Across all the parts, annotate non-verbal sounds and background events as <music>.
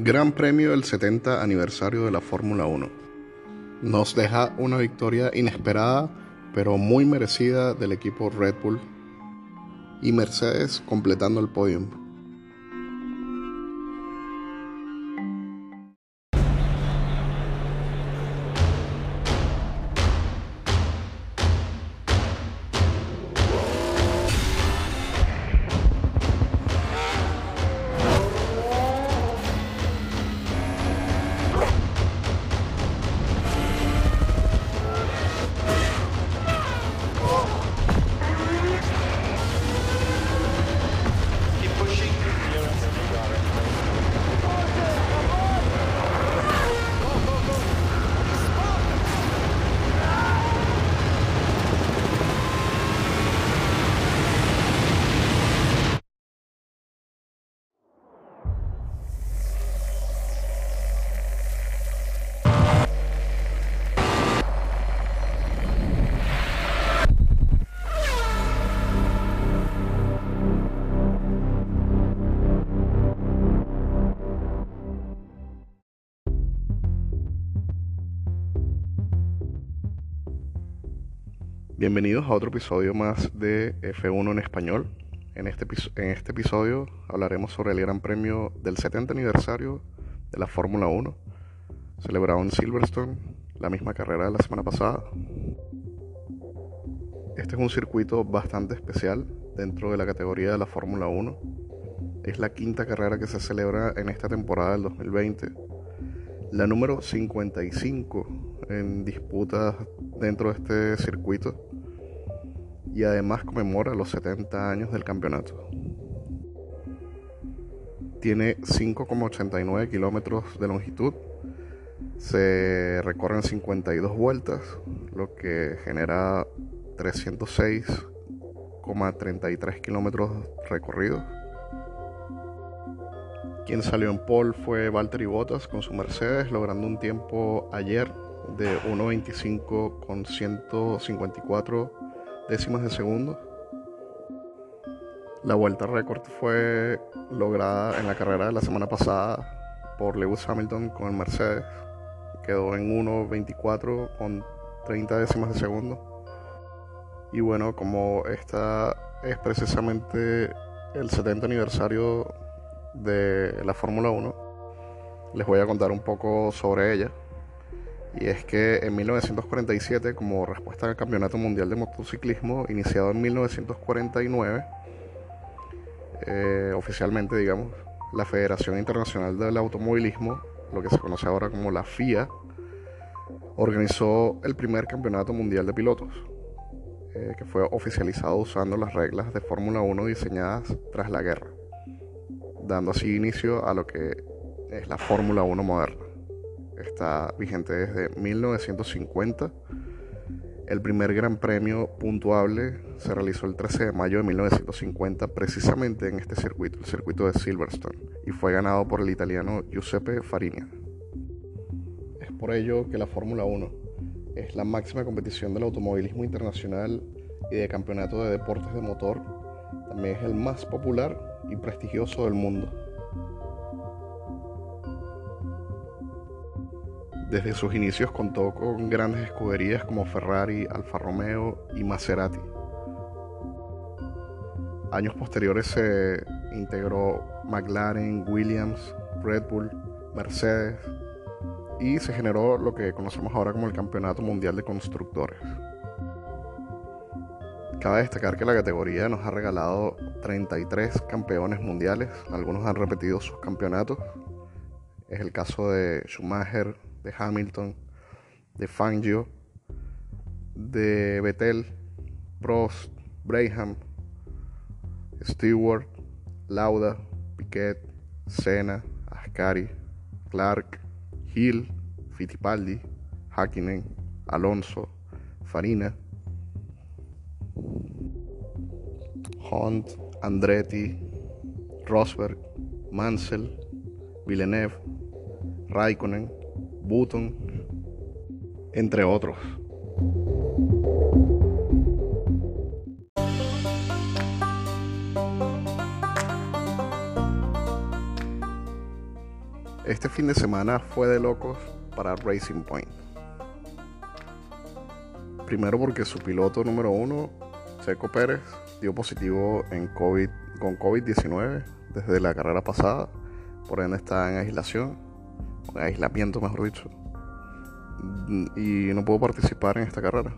Gran Premio del 70 aniversario de la Fórmula 1. Nos deja una victoria inesperada, pero muy merecida del equipo Red Bull y Mercedes completando el podium. Bienvenidos a otro episodio más de F1 en español. En este, en este episodio hablaremos sobre el Gran Premio del 70 aniversario de la Fórmula 1, celebrado en Silverstone, la misma carrera de la semana pasada. Este es un circuito bastante especial dentro de la categoría de la Fórmula 1. Es la quinta carrera que se celebra en esta temporada del 2020, la número 55 en disputas dentro de este circuito y además conmemora los 70 años del campeonato. Tiene 5,89 kilómetros de longitud, se recorren 52 vueltas, lo que genera 306,33 kilómetros recorridos. Quien salió en pole fue Valtteri Bottas con su Mercedes, logrando un tiempo ayer de 1.25 con 154 décimas de segundo. La vuelta récord fue lograda en la carrera de la semana pasada por Lewis Hamilton con el Mercedes. Quedó en 1.24 con 30 décimas de segundo. Y bueno, como esta es precisamente el 70 aniversario de la Fórmula 1, les voy a contar un poco sobre ella. Y es que en 1947, como respuesta al Campeonato Mundial de Motociclismo, iniciado en 1949, eh, oficialmente, digamos, la Federación Internacional del Automovilismo, lo que se conoce ahora como la FIA, organizó el primer Campeonato Mundial de Pilotos, eh, que fue oficializado usando las reglas de Fórmula 1 diseñadas tras la guerra, dando así inicio a lo que es la Fórmula 1 moderna está vigente desde 1950. El primer gran premio puntuable se realizó el 13 de mayo de 1950 precisamente en este circuito, el circuito de Silverstone, y fue ganado por el italiano Giuseppe Farina. Es por ello que la Fórmula 1 es la máxima competición del automovilismo internacional y de campeonato de deportes de motor. También es el más popular y prestigioso del mundo. Desde sus inicios contó con grandes escuderías como Ferrari, Alfa Romeo y Maserati. Años posteriores se integró McLaren, Williams, Red Bull, Mercedes y se generó lo que conocemos ahora como el Campeonato Mundial de Constructores. Cabe destacar que la categoría nos ha regalado 33 campeones mundiales, algunos han repetido sus campeonatos. Es el caso de Schumacher, de Hamilton, de Fangio, de Vettel, Prost, Braham, Stewart, Lauda, Piquet, Senna, Ascari, Clark, Hill, Fittipaldi, Hakkinen, Alonso, Farina, Hunt, Andretti, Rosberg, Mansell, Villeneuve, Raikkonen, Button, entre otros. Este fin de semana fue de locos para Racing Point. Primero porque su piloto número uno, Checo Pérez, dio positivo en COVID, con COVID-19 desde la carrera pasada. Por ende está en aislación, aislamiento mejor dicho. Y no pudo participar en esta carrera.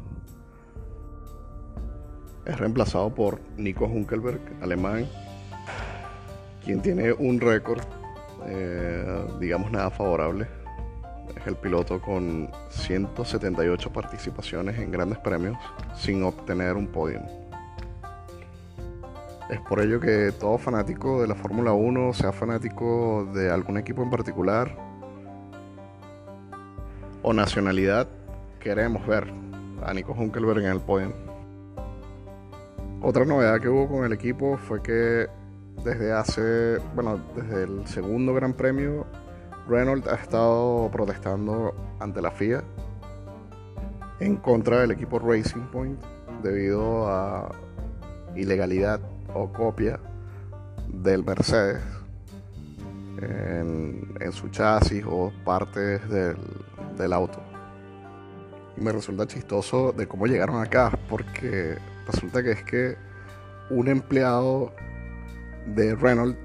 Es reemplazado por Nico Hunkelberg, alemán, quien tiene un récord eh, digamos nada favorable. Es el piloto con 178 participaciones en grandes premios sin obtener un podio. Es por ello que todo fanático de la Fórmula 1, sea fanático de algún equipo en particular o nacionalidad, queremos ver a Nico Hunkelberg en el podio. Otra novedad que hubo con el equipo fue que desde hace, bueno, desde el segundo Gran Premio, Reynolds ha estado protestando ante la FIA en contra del equipo Racing Point debido a ilegalidad o copia del Mercedes en, su chasis o partes del, del auto. Me resulta chistoso de cómo llegaron acá, porque resulta que es que un empleado de Renault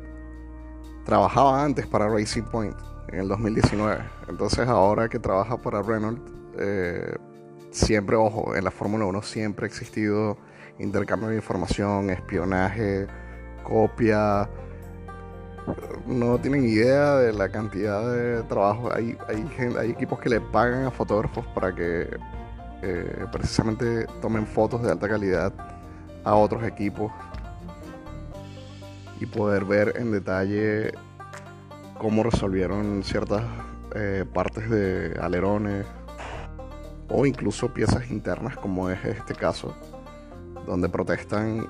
trabajaba antes para Racing Point en el 2019. Entonces ahora que trabaja para Renault, eh, siempre, ojo, en la Fórmula 1 siempre ha existido intercambio de información, espionaje, copia. No tienen idea de la cantidad de trabajo. Hay, hay, equipos que le pagan a fotógrafos para que eh, precisamente tomen fotos de alta calidad a otros equipos y poder ver en detalle cómo resolvieron ciertas eh, partes de alerones o incluso piezas internas como es este caso donde protestan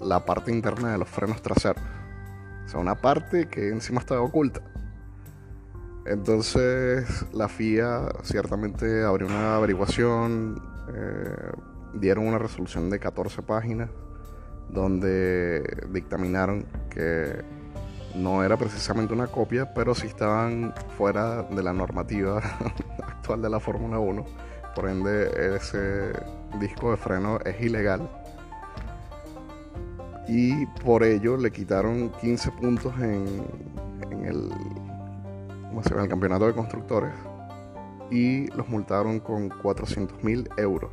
la parte interna de los frenos traseros o sea una parte que encima está oculta entonces la FIA ciertamente abrió una averiguación eh, dieron una resolución de 14 páginas donde dictaminaron que no era precisamente una copia, pero sí estaban fuera de la normativa <laughs> actual de la Fórmula 1. Por ende, ese disco de freno es ilegal. Y por ello le quitaron 15 puntos en, el, el campeonato de constructores y los multaron con 400 mil euros.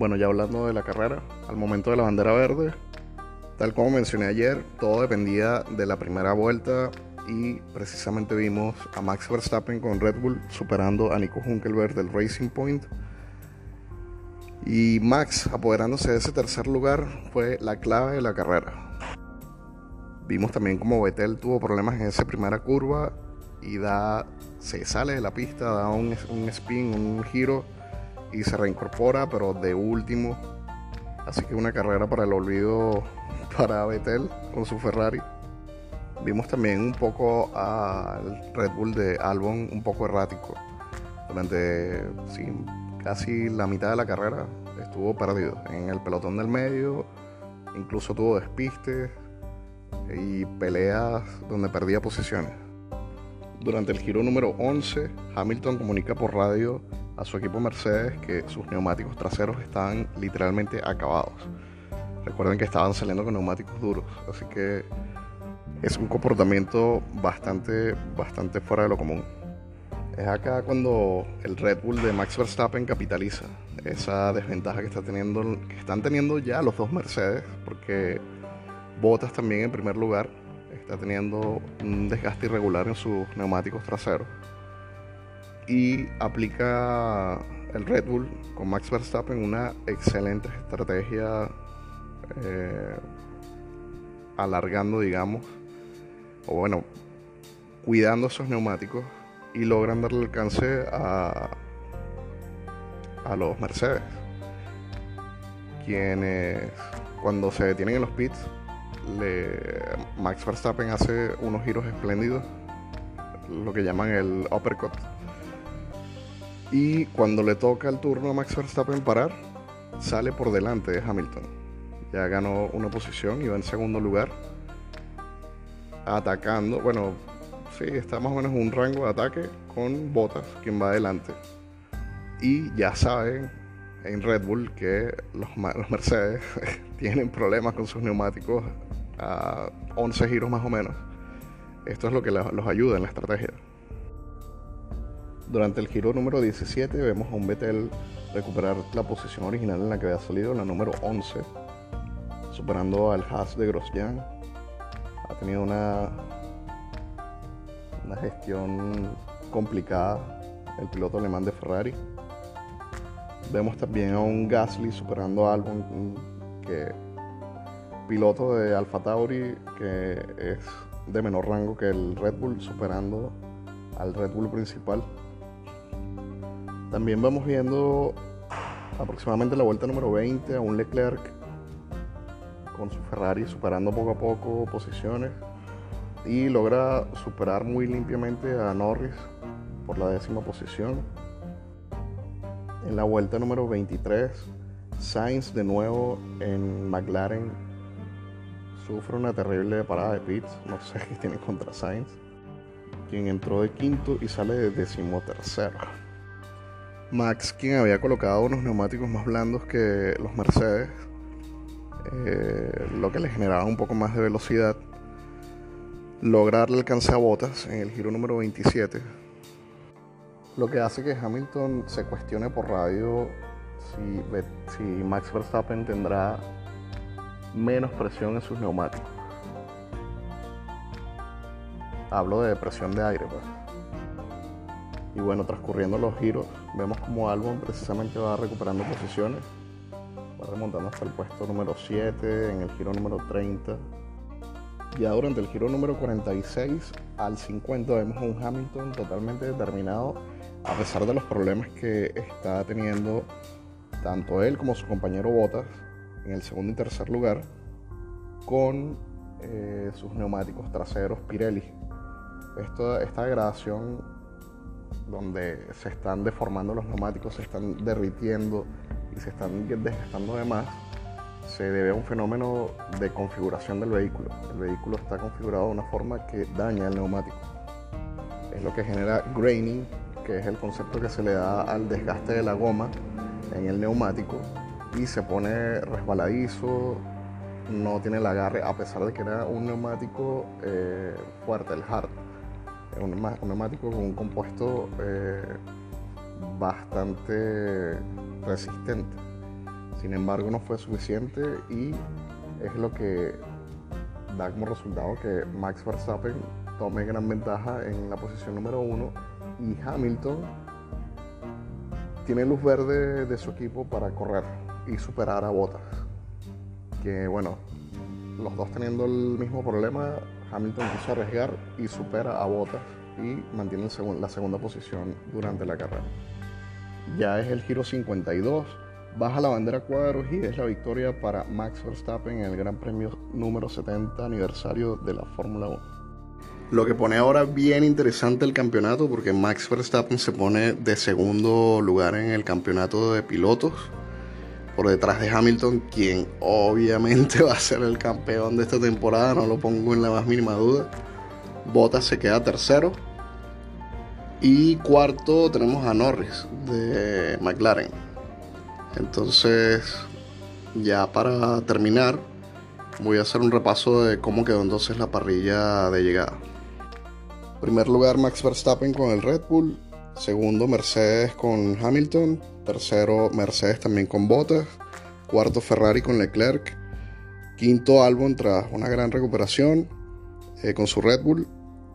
bueno, ya hablando de la carrera, al momento de la bandera verde, tal como mencioné ayer, todo dependía de la primera vuelta y precisamente vimos a Max Verstappen con Red Bull superando a Nico Hunkelberg del Racing Point. Y Max apoderándose de ese tercer lugar fue la clave de la carrera. Vimos también como Vettel tuvo problemas en esa primera curva y da, se sale de la pista, da un, un spin, un giro y se reincorpora, pero de último. Así que una carrera para el olvido para Vettel con su Ferrari. Vimos también un poco al Red Bull de Albon un poco errático. Durante casi la mitad de la carrera estuvo perdido en el pelotón del medio. Incluso tuvo despistes y peleas donde perdía posiciones. Durante el giro número 11, Hamilton comunica por radio a su equipo Mercedes que sus neumáticos traseros estaban literalmente acabados. Recuerden que estaban saliendo con neumáticos duros, así que es un comportamiento bastante, bastante fuera de lo común. Es acá cuando el Red Bull de Max Verstappen capitaliza esa desventaja que, está teniendo, que están teniendo ya los dos Mercedes, porque Bottas también en primer lugar está teniendo un desgaste irregular en sus neumáticos traseros y aplica el Red Bull con Max Verstappen una excelente estrategia eh, alargando, digamos, o bueno, cuidando esos neumáticos y logran darle alcance a, a los Mercedes, quienes cuando se detienen en los pits, Max Verstappen hace unos giros espléndidos, lo que llaman el uppercut Y cuando le toca el turno a Max Verstappen parar, sale por delante de Hamilton. Ya ganó una posición y va en segundo lugar. Atacando, bueno, sí, está más o menos en un rango de ataque con Bottas, quien va adelante. Y ya saben en Red Bull que los, los Mercedes <laughs> tienen problemas con sus neumáticos a 11 giros más o menos. Esto es lo que los ayuda en la estrategia. Durante el giro número 17 vemos a un Vettel recuperar la posición original en la que había salido, la número 11, superando al Haas de Grosjean. Ha tenido una, una gestión complicada el piloto alemán de Ferrari. Vemos también a un Gasly superando a Albon, que piloto de Alfa Tauri, que es de menor rango que el Red Bull, superando al Red Bull principal. También vamos viendo aproximadamente la vuelta número 20 a un Leclerc con su Ferrari superando poco a poco posiciones y logra superar muy limpiamente a Norris por la décima posición. En la vuelta número 23, Sainz de nuevo en McLaren sufre una terrible parada de pits, no sé qué tiene contra Sainz, quien entró de quinto y sale de decimotercero. Max, quien había colocado unos neumáticos más blandos que los Mercedes, eh, lo que le generaba un poco más de velocidad, lograr alcance a botas en el giro número 27, lo que hace que Hamilton se cuestione por radio si, si Max Verstappen tendrá menos presión en sus neumáticos. Hablo de presión de aire, pues. Y bueno, transcurriendo los giros, vemos como Albon precisamente va recuperando posiciones. Remontando hasta el puesto número 7, en el giro número 30. Ya durante el giro número 46 al 50 vemos a un Hamilton totalmente determinado, a pesar de los problemas que está teniendo tanto él como su compañero Bottas en el segundo y tercer lugar con eh, sus neumáticos traseros Pirelli. esta degradación donde se están deformando los neumáticos, se están derritiendo y se están desgastando de más, se debe a un fenómeno de configuración del vehículo. El vehículo está configurado de una forma que daña el neumático. Es lo que genera graining, que es el concepto que se le da al desgaste de la goma en el neumático y se pone resbaladizo, no tiene el agarre, a pesar de que era un neumático eh, fuerte, el hard. Un, un, neumático con un compuesto eh, bastante resistente. Sin embargo, no fue suficiente y es lo que da como resultado que Max Verstappen tome gran ventaja en la posición número uno y Hamilton tiene luz verde de su equipo para correr y superar a Bottas. Que bueno, los dos teniendo el mismo problema, Hamilton quiso arriesgar y supera a Bottas y mantiene la segunda posición durante la carrera. Ya es el giro 52, baja la bandera cuadros y es la victoria para Max Verstappen en el Gran Premio número 70 aniversario de la Fórmula 1. Lo que pone ahora bien interesante el campeonato porque Max Verstappen se pone de segundo lugar en el campeonato de pilotos por detrás de Hamilton, quien obviamente <laughs> va a ser el campeón de esta temporada, no lo pongo en la más mínima duda. Bottas se queda tercero. Y cuarto tenemos a Norris de McLaren. Entonces, ya para terminar, voy a hacer un repaso de cómo quedó entonces la parrilla de llegada. En primer lugar, Max Verstappen con el Red Bull. Segundo, Mercedes con Hamilton. Tercero, Mercedes también con Bottas. Cuarto, Ferrari con Leclerc. Quinto, Albon tras una gran recuperación eh, con su Red Bull.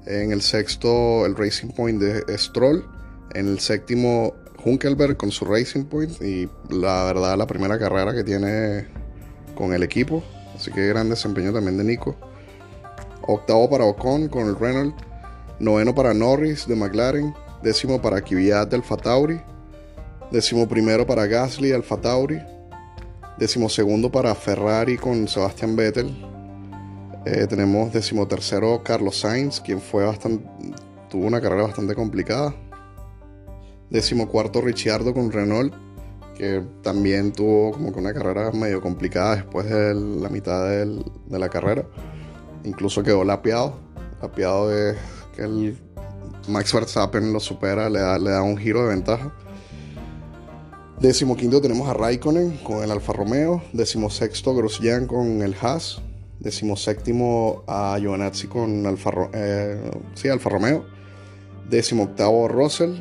En el sexto, el Racing Point de Stroll. En el séptimo, Hunkelberg con su Racing Point. Y la verdad, la primera carrera que tiene con el equipo. Así que gran desempeño también de Nico. Octavo para Ocon con el Renault. Noveno para Norris de McLaren décimo para Kvyat de Alfa Tauri, décimo primero para Gasly Alfa Tauri, décimo segundo para Ferrari con Sebastian Vettel, eh, tenemos décimo tercero Carlos Sainz, quien fue bastante, tuvo una carrera bastante complicada, Décimo cuarto Ricciardo con Renault, que también tuvo como que una carrera medio complicada después de la mitad de la carrera. Incluso quedó lapeado. Lapeado es que el Max Verstappen lo supera, le da, le da un giro de ventaja. Décimo quinto tenemos a Raikkonen con el Alfa Romeo. Décimo sexto Grosjean con el Haas. Décimo séptimo a Giovanazzi con Alfa, eh, sí, Alfa Romeo. Russell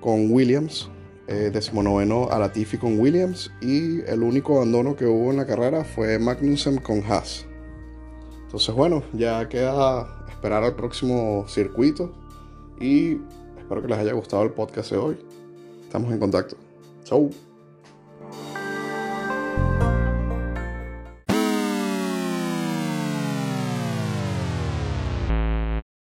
con Williams. Eh, décimo noveno a Latifi con Williams. Y el único abandono que hubo en la carrera fue Magnussen con Haas. Entonces bueno, ya queda esperar al próximo circuito. Y espero que les haya gustado el podcast de hoy. Estamos en contacto. Chau.